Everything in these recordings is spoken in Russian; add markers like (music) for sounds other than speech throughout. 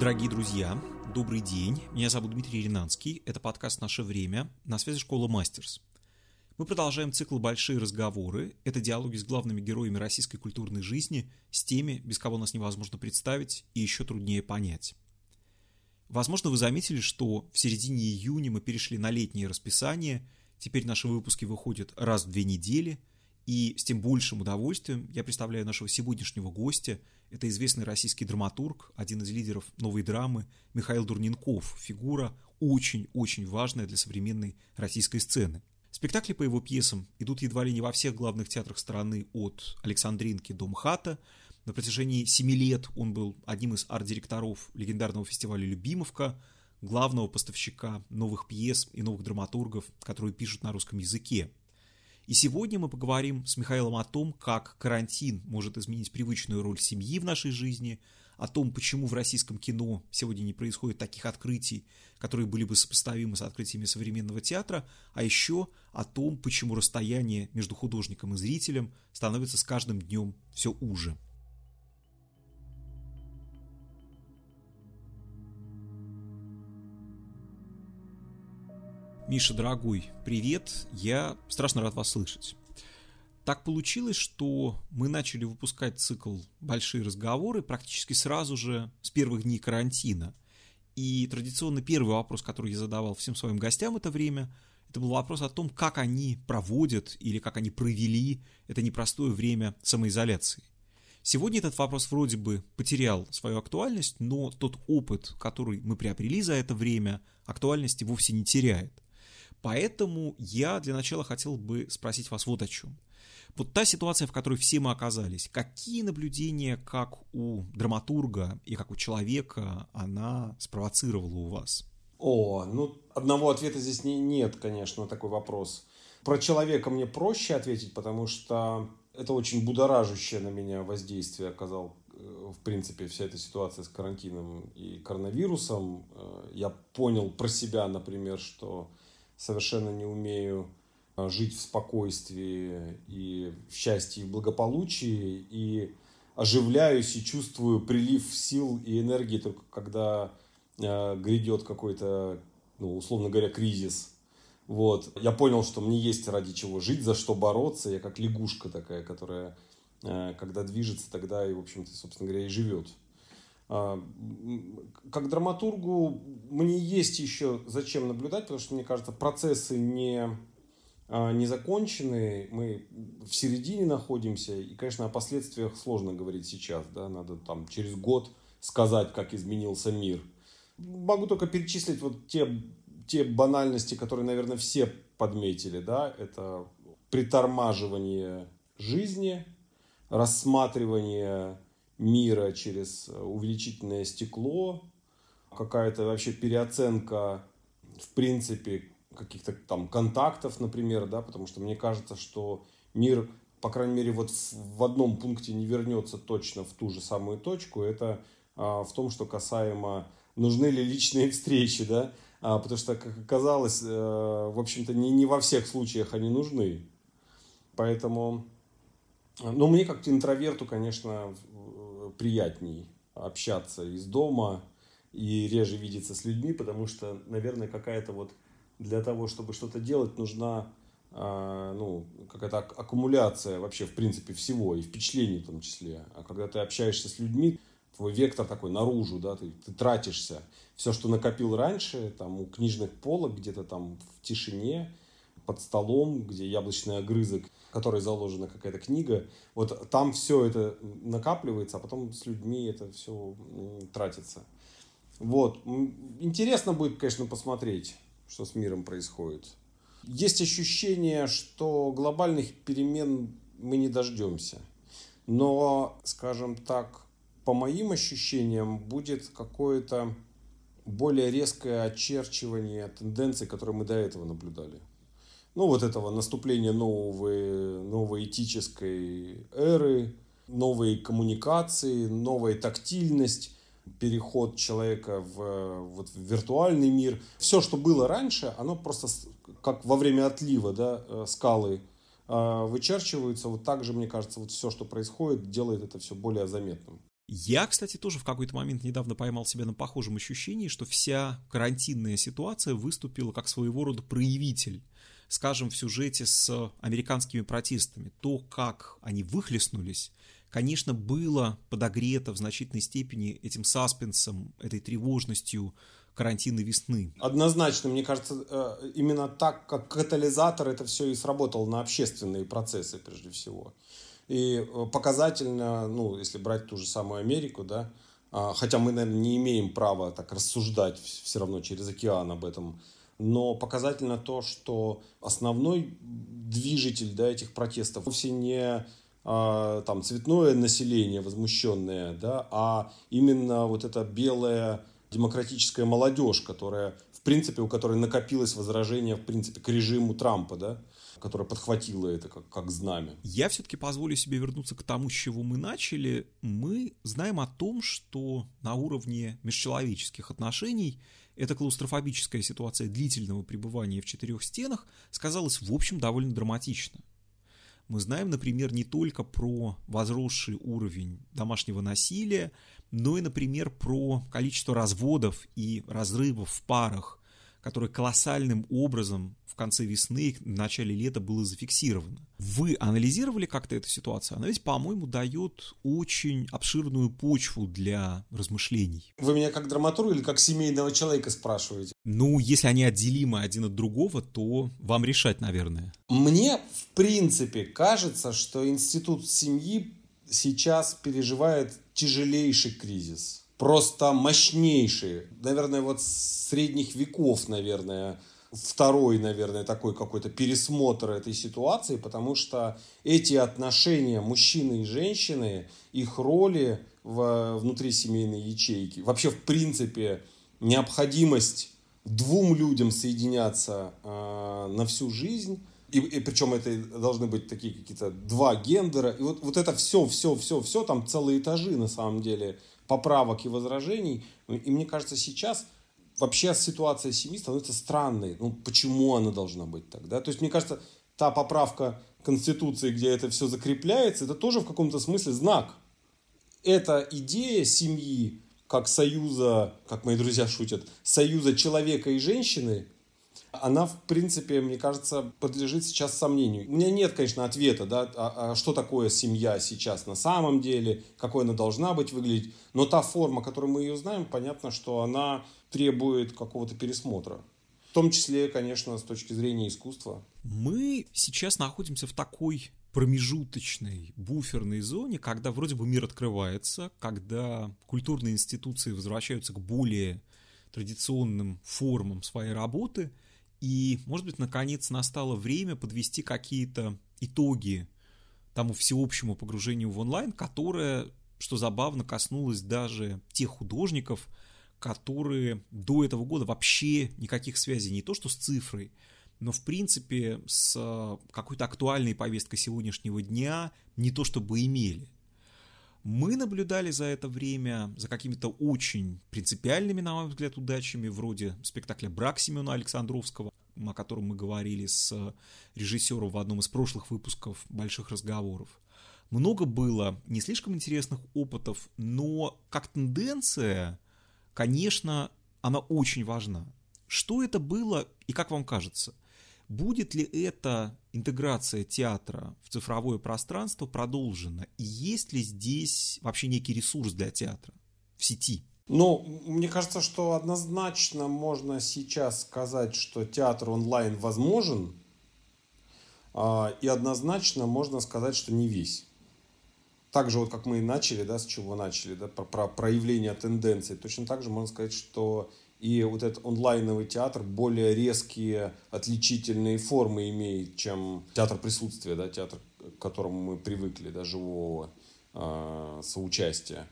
Дорогие друзья, добрый день. Меня зовут Дмитрий Ринанский. Это подкаст «Наше время». На связи школа «Мастерс». Мы продолжаем цикл «Большие разговоры». Это диалоги с главными героями российской культурной жизни, с теми, без кого нас невозможно представить и еще труднее понять. Возможно, вы заметили, что в середине июня мы перешли на летнее расписание. Теперь наши выпуски выходят раз в две недели. И с тем большим удовольствием я представляю нашего сегодняшнего гостя. Это известный российский драматург, один из лидеров новой драмы Михаил Дурненков. Фигура очень-очень важная для современной российской сцены. Спектакли по его пьесам идут едва ли не во всех главных театрах страны от Александринки до МХАТа. На протяжении семи лет он был одним из арт-директоров легендарного фестиваля «Любимовка», главного поставщика новых пьес и новых драматургов, которые пишут на русском языке. И сегодня мы поговорим с Михаилом о том, как карантин может изменить привычную роль семьи в нашей жизни, о том, почему в российском кино сегодня не происходит таких открытий, которые были бы сопоставимы с открытиями современного театра, а еще о том, почему расстояние между художником и зрителем становится с каждым днем все уже. Миша, дорогой, привет, я страшно рад вас слышать. Так получилось, что мы начали выпускать цикл «Большие разговоры» практически сразу же с первых дней карантина. И традиционно первый вопрос, который я задавал всем своим гостям это время, это был вопрос о том, как они проводят или как они провели это непростое время самоизоляции. Сегодня этот вопрос вроде бы потерял свою актуальность, но тот опыт, который мы приобрели за это время, актуальности вовсе не теряет. Поэтому я для начала хотел бы спросить вас вот о чем. Вот та ситуация, в которой все мы оказались, какие наблюдения, как у драматурга и как у человека, она спровоцировала у вас? О, ну одного ответа здесь не, нет, конечно, на такой вопрос. Про человека мне проще ответить, потому что это очень будоражащее на меня воздействие оказал, э, в принципе, вся эта ситуация с карантином и коронавирусом. Э, я понял про себя, например, что совершенно не умею а, жить в спокойствии и в счастье и благополучии, и оживляюсь и чувствую прилив сил и энергии только когда э, грядет какой-то, ну, условно говоря, кризис. Вот. Я понял, что мне есть ради чего жить, за что бороться. Я как лягушка такая, которая, э, когда движется, тогда и, в общем-то, собственно говоря, и живет. А, как драматургу мне есть еще зачем наблюдать, потому что, мне кажется, процессы не, а, не закончены, мы в середине находимся, и, конечно, о последствиях сложно говорить сейчас, да, надо там через год сказать, как изменился мир. Могу только перечислить вот те, те банальности, которые, наверное, все подметили, да, это притормаживание жизни, рассматривание мира через э, увеличительное стекло, какая-то вообще переоценка, в принципе, каких-то там контактов, например, да, потому что мне кажется, что мир, по крайней мере, вот в одном пункте не вернется точно в ту же самую точку, это а, в том, что касаемо нужны ли личные (laughs) встречи, да, а, потому что, как оказалось, а, в общем-то, не, не во всех случаях они нужны. Поэтому, ну, мне как интроверту, конечно, приятней общаться из дома и реже видеться с людьми, потому что, наверное, какая-то вот для того, чтобы что-то делать, нужна а, ну, какая-то аккумуляция вообще, в принципе, всего, и впечатлений в том числе. А когда ты общаешься с людьми, твой вектор такой наружу, да, ты, ты тратишься. Все, что накопил раньше, там, у книжных полок, где-то там в тишине, под столом, где яблочный огрызок, который заложена какая-то книга, вот там все это накапливается, а потом с людьми это все тратится. Вот. Интересно будет, конечно, посмотреть, что с миром происходит. Есть ощущение, что глобальных перемен мы не дождемся. Но, скажем так, по моим ощущениям, будет какое-то более резкое очерчивание тенденций, которые мы до этого наблюдали ну, вот этого наступления новой, новой этической эры, новой коммуникации, новая тактильность, переход человека в, вот, в виртуальный мир. Все, что было раньше, оно просто как во время отлива да, э, скалы э, вычерчиваются. Вот так же, мне кажется, вот все, что происходит, делает это все более заметным. Я, кстати, тоже в какой-то момент недавно поймал себя на похожем ощущении, что вся карантинная ситуация выступила как своего рода проявитель. Скажем, в сюжете с американскими протестами. То, как они выхлестнулись, конечно, было подогрето в значительной степени этим саспенсом, этой тревожностью карантинной весны. Однозначно, мне кажется, э, именно так, как катализатор это все и сработало на общественные процессы прежде всего. И э, показательно, ну, если брать ту же самую Америку, да, а, хотя мы, наверное, не имеем права так рассуждать все равно через океан об этом, но показательно то, что основной движитель да, этих протестов вовсе не а, там, цветное население возмущенное, да, а именно вот эта белая демократическая молодежь, которая, в принципе, у которой накопилось возражение, в принципе, к режиму Трампа, да, которая подхватила это как, как знамя. Я все-таки позволю себе вернуться к тому, с чего мы начали. Мы знаем о том, что на уровне межчеловеческих отношений эта клаустрофобическая ситуация длительного пребывания в четырех стенах сказалась, в общем, довольно драматично. Мы знаем, например, не только про возросший уровень домашнего насилия, но и, например, про количество разводов и разрывов в парах, которое колоссальным образом в конце весны, в начале лета было зафиксировано. Вы анализировали как-то эту ситуацию? Она ведь, по-моему, дает очень обширную почву для размышлений. Вы меня как драматург или как семейного человека спрашиваете? Ну, если они отделимы один от другого, то вам решать, наверное. Мне, в принципе, кажется, что институт семьи сейчас переживает тяжелейший кризис просто мощнейший. Наверное, вот средних веков, наверное, второй, наверное, такой какой-то пересмотр этой ситуации, потому что эти отношения мужчины и женщины, их роли в внутри семейной ячейки, вообще в принципе необходимость двум людям соединяться э, на всю жизнь, и, и причем это должны быть такие какие-то два гендера, и вот, вот это все, все, все, все, там целые этажи на самом деле поправок и возражений. И мне кажется, сейчас вообще ситуация семьи становится странной. Ну, почему она должна быть так? Да? То есть, мне кажется, та поправка Конституции, где это все закрепляется, это тоже в каком-то смысле знак. Эта идея семьи, как союза, как мои друзья шутят, союза человека и женщины, она, в принципе, мне кажется, подлежит сейчас сомнению. У меня нет, конечно, ответа, да, а, а что такое семья сейчас на самом деле, какой она должна быть выглядеть. Но та форма, которую мы ее знаем, понятно, что она требует какого-то пересмотра. В том числе, конечно, с точки зрения искусства. Мы сейчас находимся в такой промежуточной буферной зоне, когда вроде бы мир открывается, когда культурные институции возвращаются к более традиционным формам своей работы – и, может быть, наконец настало время подвести какие-то итоги тому всеобщему погружению в онлайн, которое, что забавно, коснулось даже тех художников, которые до этого года вообще никаких связей не то что с цифрой, но в принципе с какой-то актуальной повесткой сегодняшнего дня не то чтобы имели. Мы наблюдали за это время за какими-то очень принципиальными, на мой взгляд, удачами, вроде спектакля «Брак» Семена Александровского, о котором мы говорили с режиссером в одном из прошлых выпусков «Больших разговоров». Много было не слишком интересных опытов, но как тенденция, конечно, она очень важна. Что это было и как вам кажется? Будет ли эта интеграция театра в цифровое пространство продолжена? И есть ли здесь вообще некий ресурс для театра в сети? Ну, мне кажется, что однозначно можно сейчас сказать, что театр онлайн возможен, а, и однозначно можно сказать, что не весь. Так же, вот как мы и начали, да, с чего начали, да, про, про проявление тенденций, точно так же можно сказать, что и вот этот онлайновый театр более резкие отличительные формы имеет, чем театр присутствия, да, театр, к которому мы привыкли, да, живого э, соучастия.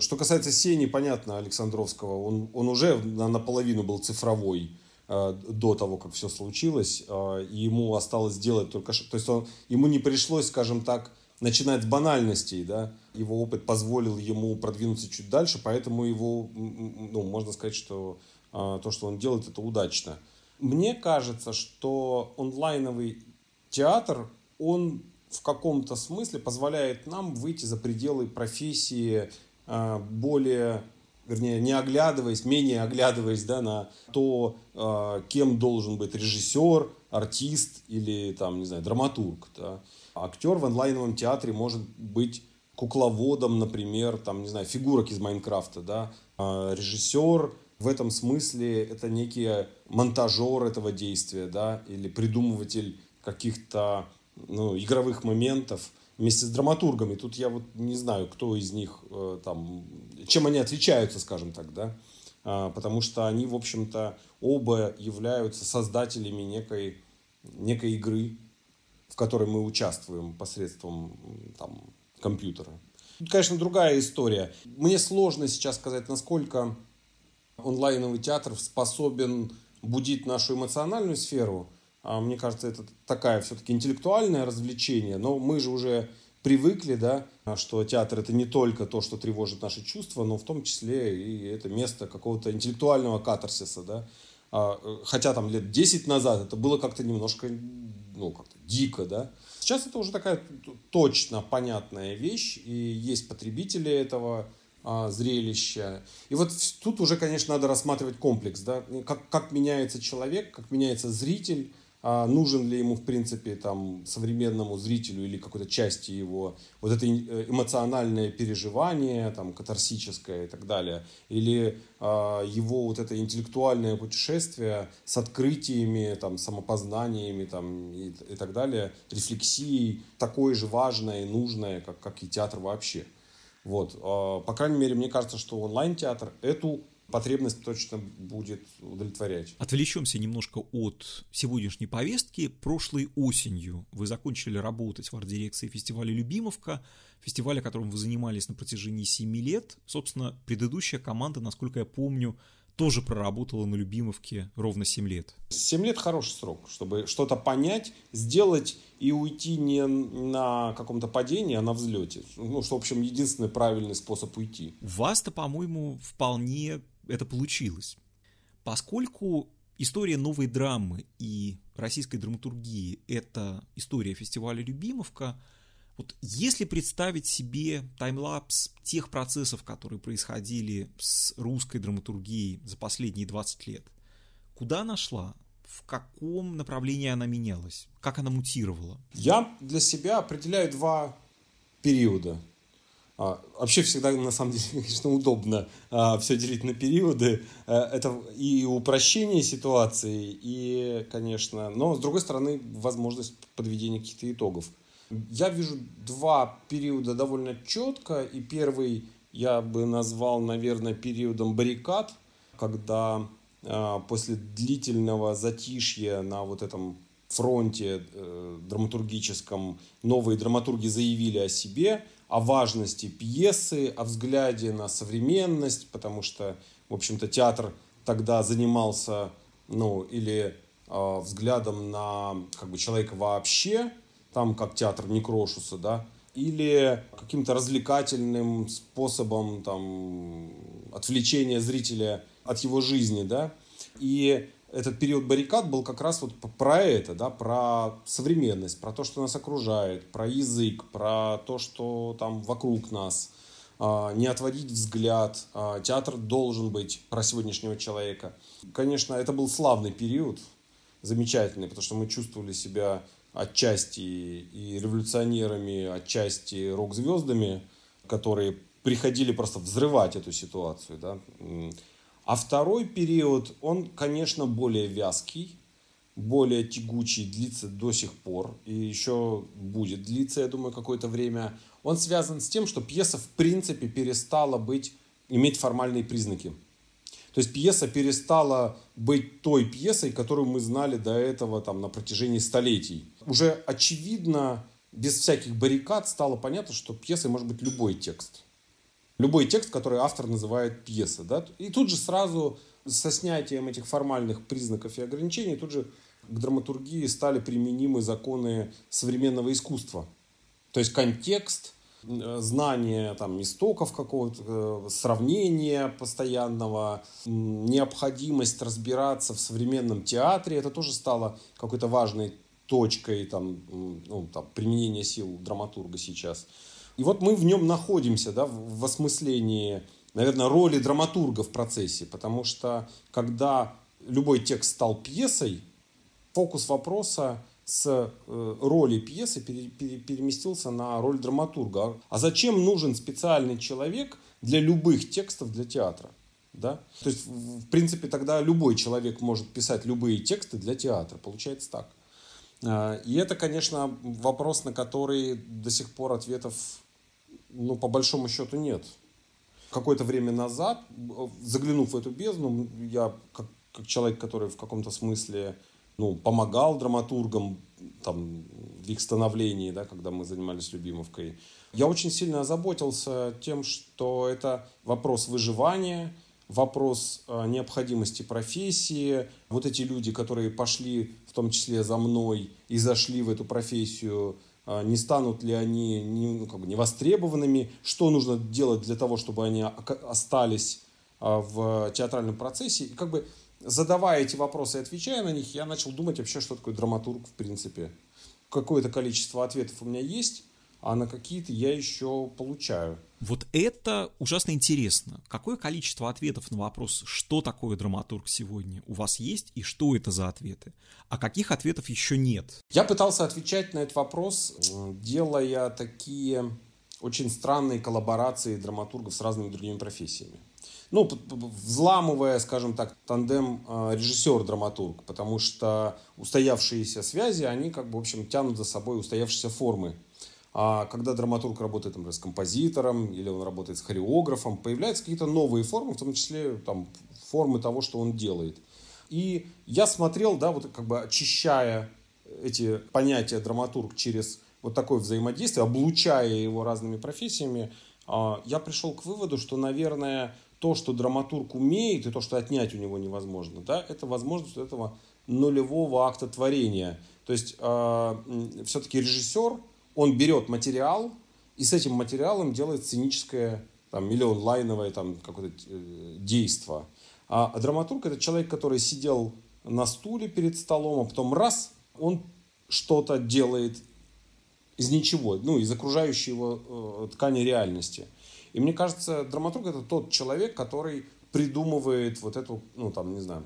Что касается Сени, понятно, Александровского, он, он уже наполовину был цифровой э, до того, как все случилось, э, и ему осталось сделать только... То есть он, ему не пришлось, скажем так, начинать с банальностей, да, его опыт позволил ему продвинуться чуть дальше, поэтому его, ну, можно сказать, что э, то, что он делает, это удачно. Мне кажется, что онлайновый театр, он в каком-то смысле позволяет нам выйти за пределы профессии а, более вернее, не оглядываясь, менее оглядываясь да, на то, а, кем должен быть режиссер, артист или, там, не знаю, драматург. Да. Актер в онлайновом театре может быть кукловодом, например, там, не знаю, фигурок из Майнкрафта, да, а режиссер в этом смысле это некий монтажер этого действия, да, или придумыватель каких-то ну, игровых моментов вместе с драматургами. Тут я вот не знаю, кто из них э, там, чем они отличаются, скажем так, да, а, потому что они, в общем-то, оба являются создателями некой, некой игры, в которой мы участвуем посредством там, компьютера. Тут, конечно, другая история. Мне сложно сейчас сказать, насколько онлайновый театр способен будить нашу эмоциональную сферу. А мне кажется, это такая все-таки интеллектуальное развлечение, но мы же уже привыкли, да, что театр это не только то, что тревожит наши чувства, но в том числе и это место какого-то интеллектуального катарсиса, да. А, хотя там лет 10 назад это было как-то немножко, ну, как-то дико, да. Сейчас это уже такая точно понятная вещь, и есть потребители этого а, зрелища. И вот тут уже, конечно, надо рассматривать комплекс, да, как, как меняется человек, как меняется зритель, а нужен ли ему, в принципе, там, современному зрителю или какой-то части его вот это э, эмоциональное переживание, там, катарсическое и так далее, или а, его вот это интеллектуальное путешествие с открытиями, там, самопознаниями там, и, и так далее, рефлексией, такое же важное и нужное, как, как и театр вообще. Вот. А, по крайней мере, мне кажется, что онлайн-театр эту потребность точно будет удовлетворять. Отвлечемся немножко от сегодняшней повестки. Прошлой осенью вы закончили работать в арт-дирекции фестиваля «Любимовка», фестиваля, которым вы занимались на протяжении 7 лет. Собственно, предыдущая команда, насколько я помню, тоже проработала на Любимовке ровно 7 лет. 7 лет хороший срок, чтобы что-то понять, сделать и уйти не на каком-то падении, а на взлете. Ну, что, в общем, единственный правильный способ уйти. У вас-то, по-моему, вполне это получилось. Поскольку история новой драмы и российской драматургии – это история фестиваля «Любимовка», вот если представить себе таймлапс тех процессов, которые происходили с русской драматургией за последние 20 лет, куда она шла? В каком направлении она менялась? Как она мутировала? Я для себя определяю два периода. А, вообще всегда, на самом деле, (laughs) конечно, удобно а, все делить на периоды. А, это и упрощение ситуации, и, конечно, но, с другой стороны, возможность подведения каких-то итогов. Я вижу два периода довольно четко, и первый я бы назвал, наверное, периодом баррикад, когда а, после длительного затишья на вот этом фронте э, драматургическом новые драматурги заявили о себе, о важности пьесы, о взгляде на современность, потому что, в общем-то, театр тогда занимался, ну, или э, взглядом на как бы человека вообще, там как театр Некрошуса, да, или каким-то развлекательным способом там отвлечения зрителя от его жизни, да. И этот период баррикад был как раз вот про это, да, про современность, про то, что нас окружает, про язык, про то, что там вокруг нас. А, не отводить взгляд. А, театр должен быть про сегодняшнего человека. Конечно, это был славный период, замечательный, потому что мы чувствовали себя отчасти и революционерами, отчасти рок-звездами, которые приходили просто взрывать эту ситуацию. Да? А второй период, он, конечно, более вязкий, более тягучий, длится до сих пор и еще будет длиться, я думаю, какое-то время. Он связан с тем, что пьеса в принципе перестала быть, иметь формальные признаки. То есть пьеса перестала быть той пьесой, которую мы знали до этого там, на протяжении столетий. Уже очевидно, без всяких баррикад стало понятно, что пьесой может быть любой текст любой текст, который автор называет пьесой. Да? И тут же сразу со снятием этих формальных признаков и ограничений тут же к драматургии стали применимы законы современного искусства. То есть контекст, э, знание там, истоков какого-то, э, сравнения постоянного, необходимость разбираться в современном театре, это тоже стало какой-то важной точкой там, ну, там, применения сил драматурга сейчас. И вот мы в нем находимся, да, в осмыслении, наверное, роли драматурга в процессе, потому что когда любой текст стал пьесой, фокус вопроса с э, роли пьесы переместился на роль драматурга. А зачем нужен специальный человек для любых текстов для театра? Да? То есть, в принципе, тогда любой человек может писать любые тексты для театра. Получается так. А, и это, конечно, вопрос, на который до сих пор ответов, ну, по большому счету, нет. Какое-то время назад, заглянув в эту бездну, я, как, как человек, который в каком-то смысле ну, помогал драматургам там, в их становлении, да, когда мы занимались Любимовкой, я очень сильно озаботился тем, что это вопрос выживания, вопрос э, необходимости профессии. Вот эти люди, которые пошли, в том числе за мной, и зашли в эту профессию, э, не станут ли они не, ну, как бы не востребованными, что нужно делать для того, чтобы они остались э, в театральном процессе. И как бы задавая эти вопросы и отвечая на них, я начал думать вообще, что такое драматург в принципе. Какое-то количество ответов у меня есть, а на какие-то я еще получаю. Вот это ужасно интересно. Какое количество ответов на вопрос, что такое драматург сегодня, у вас есть и что это за ответы? А каких ответов еще нет? Я пытался отвечать на этот вопрос, делая такие очень странные коллаборации драматургов с разными другими профессиями. Ну, взламывая, скажем так, тандем а, режиссер-драматург, потому что устоявшиеся связи, они как бы, в общем, тянут за собой устоявшиеся формы а когда драматург работает, например, с композитором или он работает с хореографом, появляются какие-то новые формы, в том числе там, формы того, что он делает. И я смотрел, да, вот как бы очищая эти понятия драматург через вот такое взаимодействие, облучая его разными профессиями, а, я пришел к выводу, что, наверное, то, что драматург умеет, и то, что отнять у него невозможно, да, это возможность этого нулевого акта творения. То есть э, все-таки режиссер, он берет материал и с этим материалом делает сценическое там, или онлайновое там, какое-то э, действо. А, а драматург это человек, который сидел на стуле перед столом, а потом раз, он что-то делает из ничего, ну, из окружающей его э, ткани реальности. И мне кажется, драматург это тот человек, который придумывает вот эту, ну, там, не знаю,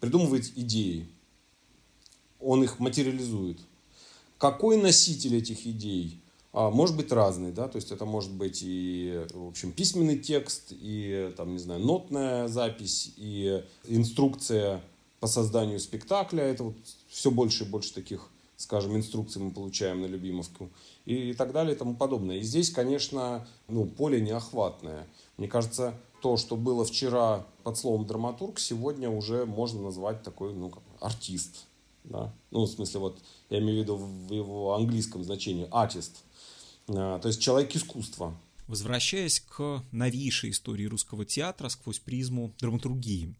придумывает идеи. Он их материализует. Какой носитель этих идей? А, может быть разный, да, то есть это может быть и, в общем, письменный текст, и, там, не знаю, нотная запись, и инструкция по созданию спектакля, это вот все больше и больше таких, скажем, инструкций мы получаем на Любимовку, и, и так далее, и тому подобное. И здесь, конечно, ну, поле неохватное. Мне кажется, то, что было вчера под словом драматург, сегодня уже можно назвать такой, ну, как артист, да? Ну, в смысле, вот я имею в виду в его английском значении artist, а, то есть человек искусства. Возвращаясь к новейшей истории русского театра сквозь призму драматургии.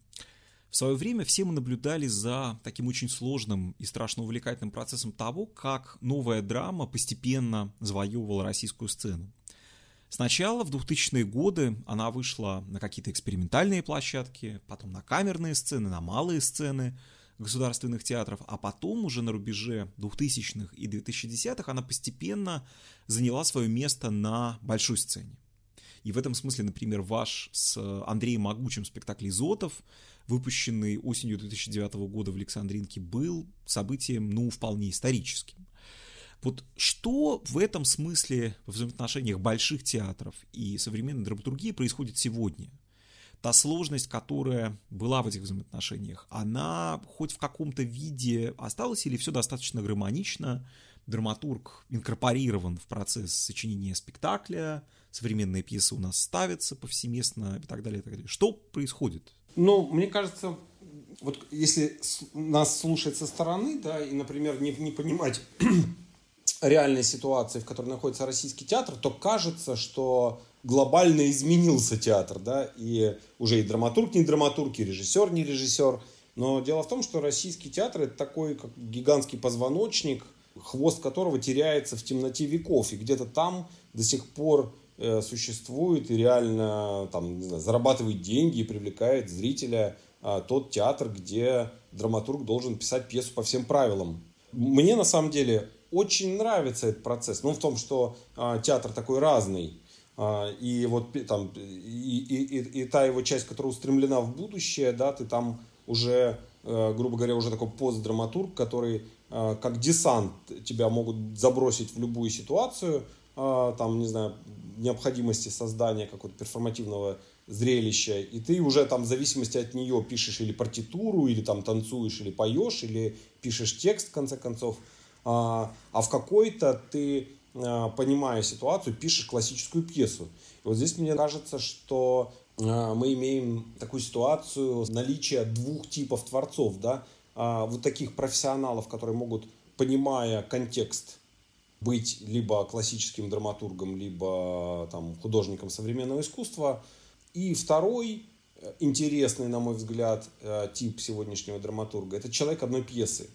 В свое время все мы наблюдали за таким очень сложным и страшно увлекательным процессом того, как новая драма постепенно завоевывала российскую сцену. Сначала в 2000-е годы она вышла на какие-то экспериментальные площадки, потом на камерные сцены, на малые сцены – государственных театров, а потом уже на рубеже 2000-х и 2010-х она постепенно заняла свое место на большой сцене. И в этом смысле, например, ваш с Андреем Могучим спектакль «Изотов», выпущенный осенью 2009 года в Александринке, был событием, ну, вполне историческим. Вот что в этом смысле в взаимоотношениях больших театров и современной драматургии происходит сегодня – та сложность, которая была в этих взаимоотношениях, она хоть в каком-то виде осталась или все достаточно гармонично, драматург инкорпорирован в процесс сочинения спектакля, современные пьесы у нас ставятся повсеместно и так далее, и так далее. Что происходит? Ну, мне кажется, вот если нас слушать со стороны, да, и, например, не, не понимать (clears throat) реальной ситуации, в которой находится российский театр, то кажется, что глобально изменился театр, да, и уже и драматург не драматург, и режиссер не режиссер. Но дело в том, что российский театр это такой как гигантский позвоночник, хвост которого теряется в темноте веков, и где-то там до сих пор э, существует и реально там, не знаю, зарабатывает деньги и привлекает зрителя э, тот театр, где драматург должен писать пьесу по всем правилам. Мне на самом деле очень нравится этот процесс. Ну, в том, что а, театр такой разный. А, и вот там и, и, и, и та его часть, которая устремлена в будущее, да, ты там уже, а, грубо говоря, уже такой постдраматург, который а, как десант тебя могут забросить в любую ситуацию, а, там, не знаю, необходимости создания какого-то перформативного зрелища, и ты уже там в зависимости от нее пишешь или партитуру, или там танцуешь, или поешь, или пишешь текст, в конце концов, а, а в какой-то ты, понимая ситуацию, пишешь классическую пьесу. И вот здесь мне кажется, что а, мы имеем такую ситуацию наличия двух типов творцов, да, вот таких профессионалов, которые могут, понимая контекст, быть либо классическим драматургом, либо там, художником современного искусства – и второй э, интересный, на мой взгляд, э, тип сегодняшнего драматурга – это человек одной пьесы.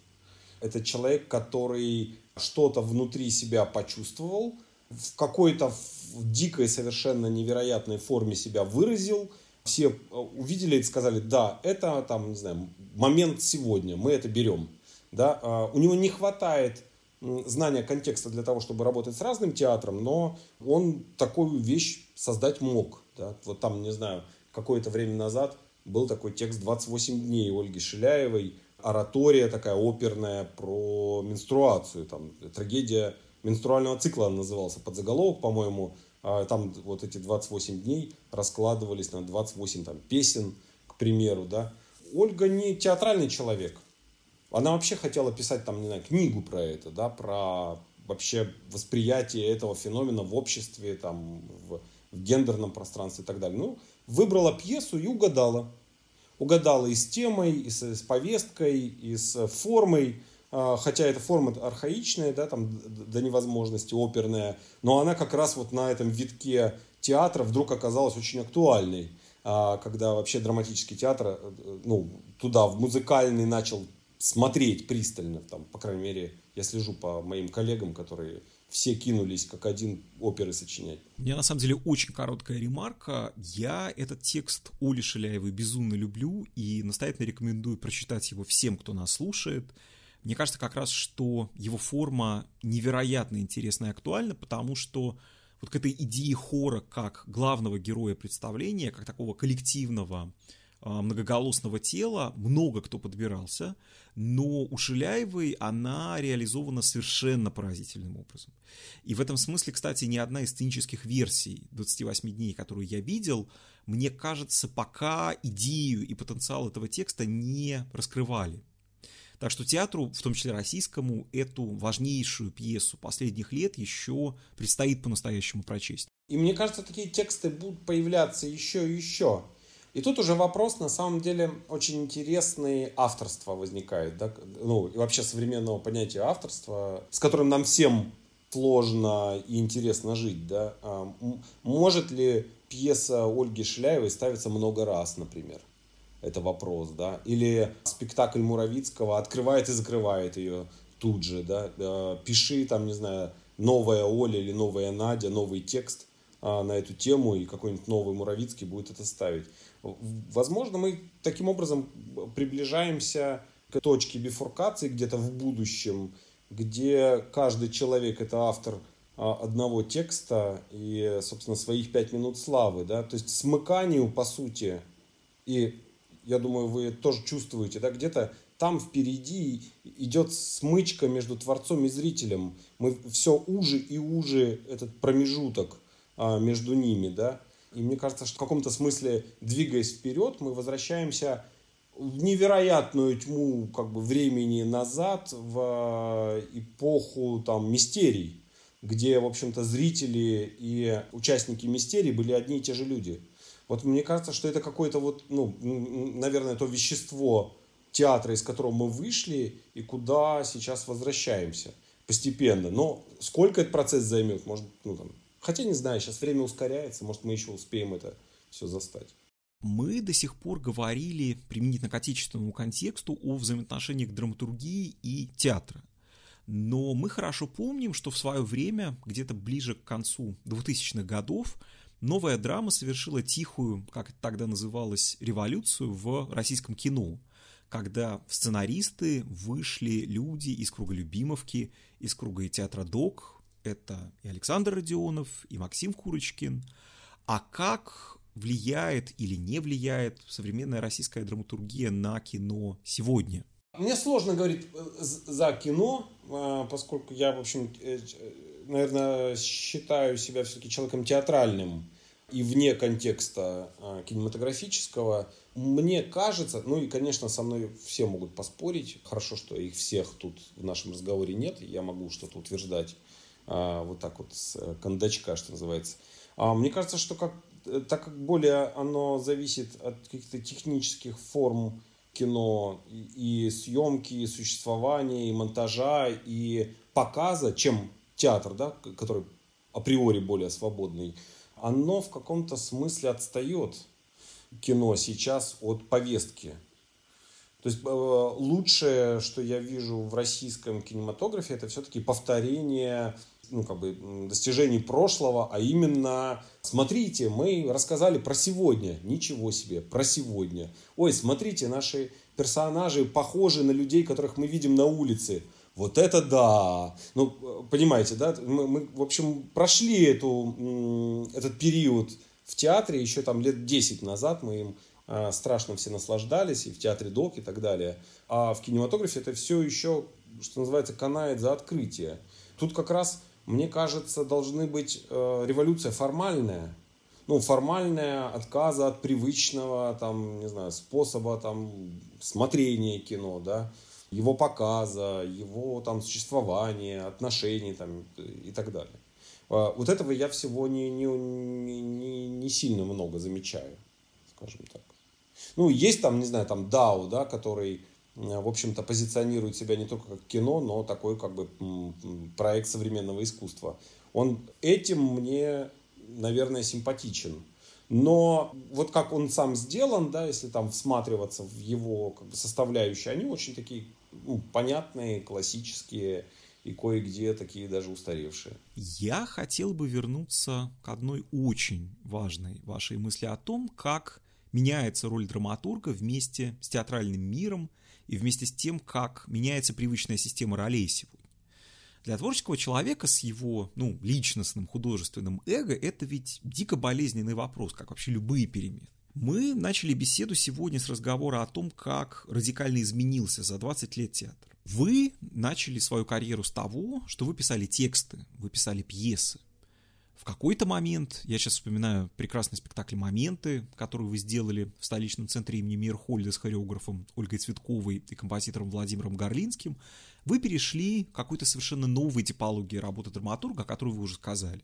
Это человек, который что-то внутри себя почувствовал, в какой-то дикой, совершенно невероятной форме себя выразил. Все э, увидели и сказали, да, это там, не знаю, момент сегодня, мы это берем. Да? У него не хватает знания контекста для того, чтобы работать с разным театром, но он такую вещь создать мог. Да? Вот там, не знаю, какое-то время назад был такой текст «28 дней» Ольги Шиляевой, оратория такая оперная про менструацию, там трагедия менструального цикла она назывался, под заголовок, по-моему, а там вот эти 28 дней раскладывались на 28 там, песен, к примеру, да. Ольга не театральный человек, она вообще хотела писать там, не знаю, книгу про это, да, про вообще восприятие этого феномена в обществе, там, в, в гендерном пространстве и так далее. Ну, выбрала пьесу и угадала. Угадала и с темой, и с, с повесткой, и с формой, а, хотя эта форма архаичная, да, там до невозможности оперная, но она как раз вот на этом витке театра вдруг оказалась очень актуальной, а, когда вообще драматический театр, э, ну, туда в музыкальный начал смотреть пристально, там, по крайней мере, я слежу по моим коллегам, которые все кинулись как один оперы сочинять. У меня на самом деле очень короткая ремарка. Я этот текст Оли Шиляевой безумно люблю и настоятельно рекомендую прочитать его всем, кто нас слушает. Мне кажется как раз, что его форма невероятно интересна и актуальна, потому что вот к этой идее хора как главного героя представления, как такого коллективного многоголосного тела, много кто подбирался, но у Шиляевой она реализована совершенно поразительным образом. И в этом смысле, кстати, ни одна из сценических версий 28 дней, которую я видел, мне кажется, пока идею и потенциал этого текста не раскрывали. Так что театру, в том числе российскому, эту важнейшую пьесу последних лет еще предстоит по-настоящему прочесть. И мне кажется, такие тексты будут появляться еще и еще. И тут уже вопрос, на самом деле, очень интересный авторство возникает, да, ну, и вообще современного понятия авторства, с которым нам всем сложно и интересно жить, да. А, может ли пьеса Ольги Шляевой ставиться много раз, например? Это вопрос, да. Или спектакль Муравицкого открывает и закрывает ее тут же, да. Пиши там, не знаю, новая Оля или новая Надя, новый текст а, на эту тему, и какой-нибудь новый Муравицкий будет это ставить. Возможно, мы таким образом приближаемся к точке бифуркации где-то в будущем, где каждый человек это автор а, одного текста и, собственно, своих пять минут славы, да, то есть смыканию, по сути, и я думаю, вы тоже чувствуете, да, где-то там впереди идет смычка между творцом и зрителем. Мы все уже и уже этот промежуток а, между ними, да, и мне кажется, что в каком-то смысле, двигаясь вперед, мы возвращаемся в невероятную тьму как бы, времени назад, в э, эпоху там, мистерий, где, в общем-то, зрители и участники мистерий были одни и те же люди. Вот мне кажется, что это какое-то вот, ну, наверное, то вещество театра, из которого мы вышли и куда сейчас возвращаемся постепенно. Но сколько этот процесс займет, может, ну, там, Хотя не знаю, сейчас время ускоряется, может мы еще успеем это все застать. Мы до сих пор говорили применительно к отечественному контексту о взаимоотношениях драматургии и театра. Но мы хорошо помним, что в свое время, где-то ближе к концу 2000-х годов, новая драма совершила тихую, как это тогда называлось, революцию в российском кино, когда в сценаристы вышли люди из круга Любимовки, из круга театра ДОК, это и Александр Родионов, и Максим Курочкин. А как влияет или не влияет современная российская драматургия на кино сегодня? Мне сложно говорить э, за кино, а, поскольку я, в общем, э, наверное, считаю себя все-таки человеком театральным и вне контекста а, кинематографического. Мне кажется, ну и, конечно, со мной все могут поспорить. Хорошо, что их всех тут в нашем разговоре нет. Я могу что-то утверждать вот так вот с э, кондачка, что называется. Мне кажется, что как, так как более оно зависит от каких-то технических форм кино и, и съемки, и существования, и монтажа, и показа, чем театр, да, который априори более свободный, оно в каком-то смысле отстает кино сейчас от повестки. То есть э, лучшее, что я вижу в российском кинематографе, это все-таки повторение ну, как бы, достижений прошлого, а именно, смотрите, мы рассказали про сегодня, ничего себе, про сегодня. Ой, смотрите, наши персонажи похожи на людей, которых мы видим на улице. Вот это да! Ну, понимаете, да? Мы, мы в общем, прошли эту, этот период в театре еще там лет 10 назад, мы им э, страшно все наслаждались, и в театре ДОК и так далее. А в кинематографе это все еще, что называется, канает за открытие. Тут как раз мне кажется, должны быть э, революция формальная, ну, формальная отказа от привычного, там, не знаю, способа, там, смотрения кино, да, его показа, его, там, существования, отношений, там, и так далее. А, вот этого я всего не, не, не, не сильно много замечаю, скажем так. Ну, есть там, не знаю, там DAO, да, который в общем-то, позиционирует себя не только как кино, но такой как бы проект современного искусства. Он этим мне, наверное, симпатичен. Но вот как он сам сделан, да, если там всматриваться в его как бы, составляющие, они очень такие ну, понятные, классические и кое-где такие даже устаревшие. Я хотел бы вернуться к одной очень важной вашей мысли о том, как меняется роль драматурга вместе с театральным миром и вместе с тем, как меняется привычная система ролей сегодня. Для творческого человека с его ну, личностным художественным эго это ведь дико болезненный вопрос, как вообще любые перемены. Мы начали беседу сегодня с разговора о том, как радикально изменился за 20 лет театр. Вы начали свою карьеру с того, что вы писали тексты, вы писали пьесы. В какой-то момент, я сейчас вспоминаю прекрасный спектакль «Моменты», который вы сделали в столичном центре имени Мирхольда с хореографом Ольгой Цветковой и композитором Владимиром Горлинским, вы перешли к какой-то совершенно новой типологии работы драматурга, о которой вы уже сказали.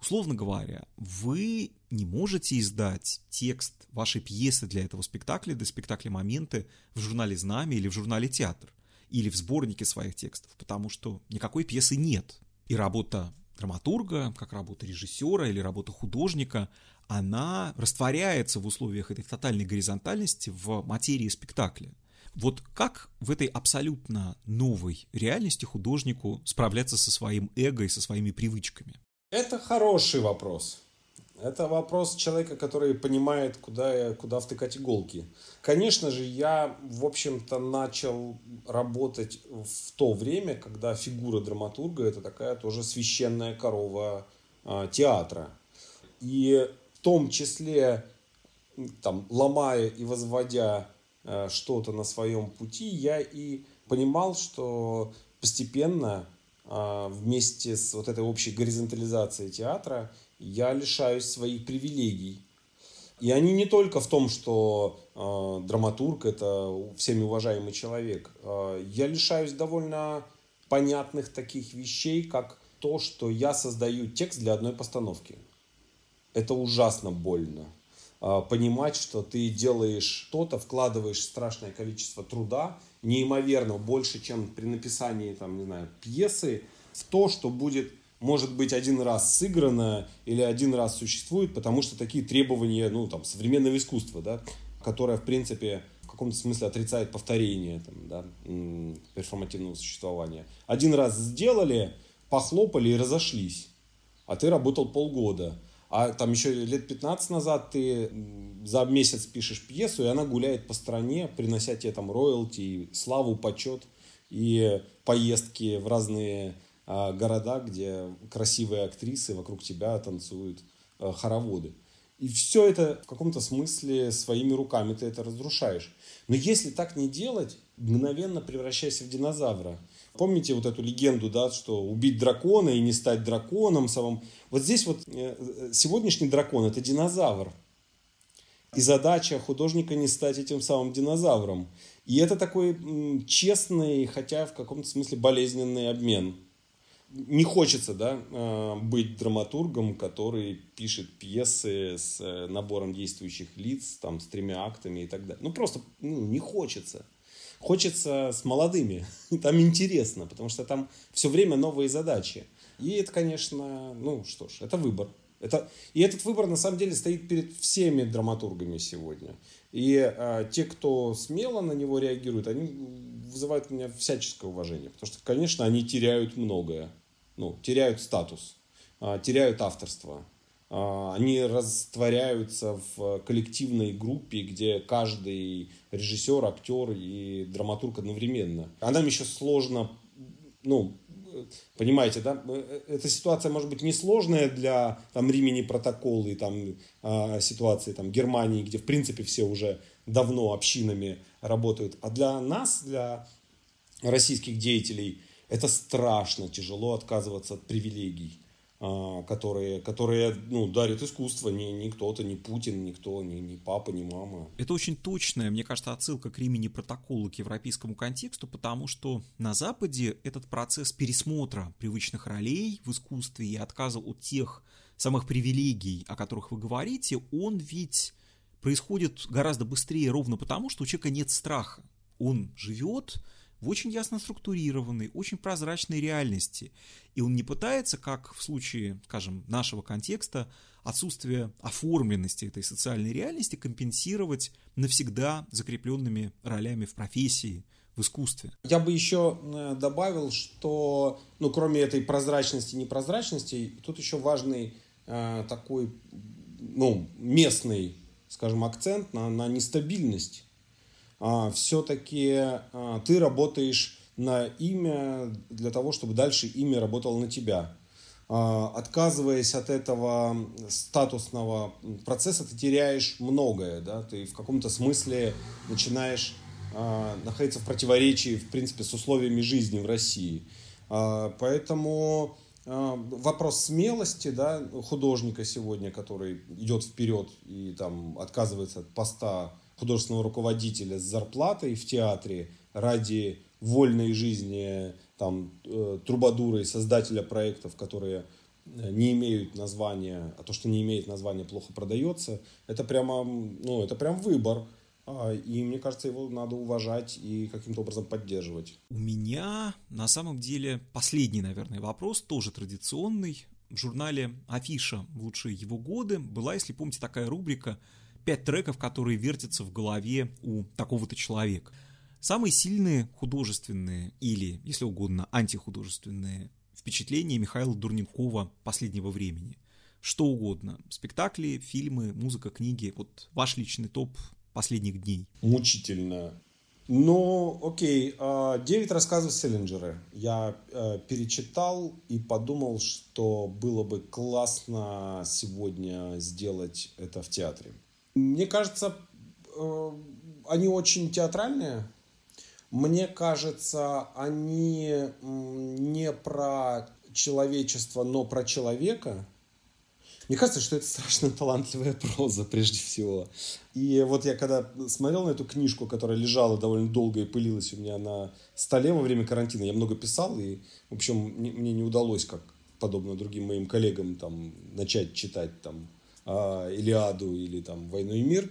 Условно говоря, вы не можете издать текст вашей пьесы для этого спектакля, для спектакля «Моменты» в журнале «Знамя» или в журнале «Театр», или в сборнике своих текстов, потому что никакой пьесы нет. И работа драматурга, как работа режиссера или работа художника, она растворяется в условиях этой тотальной горизонтальности в материи спектакля. Вот как в этой абсолютно новой реальности художнику справляться со своим эго и со своими привычками? Это хороший вопрос. Это вопрос человека, который понимает, куда, куда втыкать иголки. Конечно же, я, в общем-то, начал работать в то время, когда фигура драматурга – это такая тоже священная корова а, театра. И в том числе, там, ломая и возводя а, что-то на своем пути, я и понимал, что постепенно а, вместе с вот этой общей горизонтализацией театра я лишаюсь своих привилегий. И они не только в том, что э, драматург это всеми уважаемый человек. Э, я лишаюсь довольно понятных таких вещей, как то, что я создаю текст для одной постановки. Это ужасно больно. Э, понимать, что ты делаешь что-то, вкладываешь страшное количество труда, неимоверно больше, чем при написании там, не знаю, пьесы, в то, что будет может быть один раз сыграно или один раз существует, потому что такие требования ну, там, современного искусства, да, которое, в принципе, в каком-то смысле отрицает повторение там, да, перформативного существования. Один раз сделали, похлопали и разошлись, а ты работал полгода. А там еще лет 15 назад ты за месяц пишешь пьесу, и она гуляет по стране, принося тебе там роялти, славу, почет и поездки в разные города, где красивые актрисы вокруг тебя танцуют а, хороводы. И все это в каком-то смысле своими руками ты это разрушаешь. Но если так не делать, мгновенно превращайся в динозавра. Помните вот эту легенду, да, что убить дракона и не стать драконом самым. Вот здесь вот э, э, сегодняшний дракон это динозавр. И задача художника не стать этим самым динозавром. И это такой честный, хотя в каком-то смысле болезненный обмен не хочется, да, а, быть драматургом, который пишет пьесы с э, набором действующих лиц, там, с тремя актами и так далее. Ну, просто ну, не хочется. Хочется с молодыми. (laughs) Там интересно, потому что там все время новые задачи. И это, конечно, ну что ж, это выбор. Это, и этот выбор на самом деле стоит перед всеми драматургами сегодня. И а, те, кто смело на него реагирует, они вызывают у меня всяческое уважение. Потому что, конечно, они теряют многое ну, теряют статус, а, теряют авторство. А, они растворяются в коллективной группе, где каждый режиссер, актер и драматург одновременно. А нам еще сложно, ну, понимаете, да, эта ситуация может быть несложная для там Римени протоколы, там э, ситуации там Германии, где в принципе все уже давно общинами работают, а для нас, для российских деятелей это страшно тяжело отказываться от привилегий, а, которые, которые ну, дарят искусство. Не, не кто-то, не Путин, никто, не, не папа, не мама. Это очень точная, мне кажется, отсылка к Римени протокола к европейскому контексту, потому что на Западе этот процесс пересмотра привычных ролей в искусстве и отказа от тех самых привилегий, о которых вы говорите, он ведь происходит гораздо быстрее ровно потому, что у человека нет страха. Он живет, в очень ясно структурированной, очень прозрачной реальности. И он не пытается, как в случае, скажем, нашего контекста, отсутствие оформленности этой социальной реальности компенсировать навсегда закрепленными ролями в профессии, в искусстве. Я бы еще э, добавил, что, ну, кроме этой прозрачности и непрозрачности, тут еще важный э, такой, ну, местный, скажем, акцент на, на нестабильность все-таки а, ты работаешь на имя для того, чтобы дальше имя работало на тебя. А, отказываясь от этого статусного процесса, ты теряешь многое. Да? Ты в каком-то смысле начинаешь находиться в противоречии, в принципе, с условиями жизни в России. Поэтому вопрос смелости да, художника сегодня, который идет вперед и там отказывается от поста художественного руководителя с зарплатой в театре ради вольной жизни там, э, трубадура и создателя проектов, которые э, не имеют названия, а то, что не имеет названия, плохо продается, это прямо, ну, это прям выбор. А, и мне кажется, его надо уважать и каким-то образом поддерживать. У меня на самом деле последний, наверное, вопрос, тоже традиционный. В журнале «Афиша» лучшие его годы была, если помните, такая рубрика пять треков, которые вертятся в голове у такого-то человека. Самые сильные художественные или, если угодно, антихудожественные впечатления Михаила Дурникова последнего времени. Что угодно. Спектакли, фильмы, музыка, книги. Вот ваш личный топ последних дней. Мучительно. Ну, окей. А, девять рассказов Селлинджера я э, перечитал и подумал, что было бы классно сегодня сделать это в театре. Мне кажется, э, они очень театральные. Мне кажется, они не про человечество, но про человека. Мне кажется, что это страшно талантливая проза, прежде всего. И вот я когда смотрел на эту книжку, которая лежала довольно долго и пылилась у меня на столе во время карантина, я много писал, и, в общем, мне не удалось, как подобно другим моим коллегам, там, начать читать там а, Илиаду или там Войну и мир,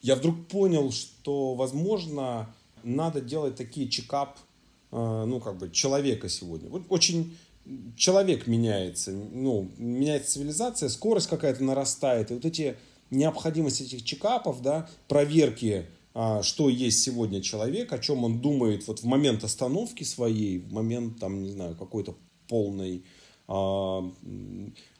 я вдруг понял, что, возможно, надо делать такие чекап, а, ну, как бы, человека сегодня. Вот очень человек меняется, ну, меняется цивилизация, скорость какая-то нарастает, и вот эти необходимость этих чекапов, да, проверки, а, что есть сегодня человек, о чем он думает вот в момент остановки своей, в момент, там, не знаю, какой-то полной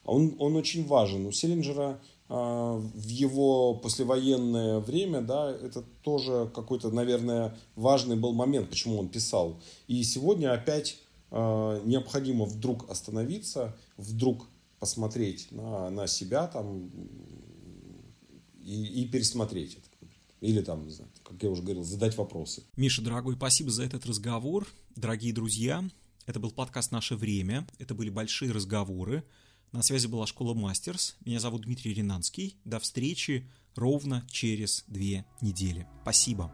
он, он очень важен. У Селлинджера а, в его послевоенное время, да, это тоже какой-то, наверное, важный был момент, почему он писал. И сегодня опять а, необходимо вдруг остановиться, вдруг посмотреть на, на себя там и, и пересмотреть это. Или там, не знаю, как я уже говорил, задать вопросы. Миша, дорогой, спасибо за этот разговор. Дорогие друзья, это был подкаст «Наше время». Это были большие разговоры. На связи была школа Мастерс. Меня зовут Дмитрий Ринанский. До встречи ровно через две недели. Спасибо.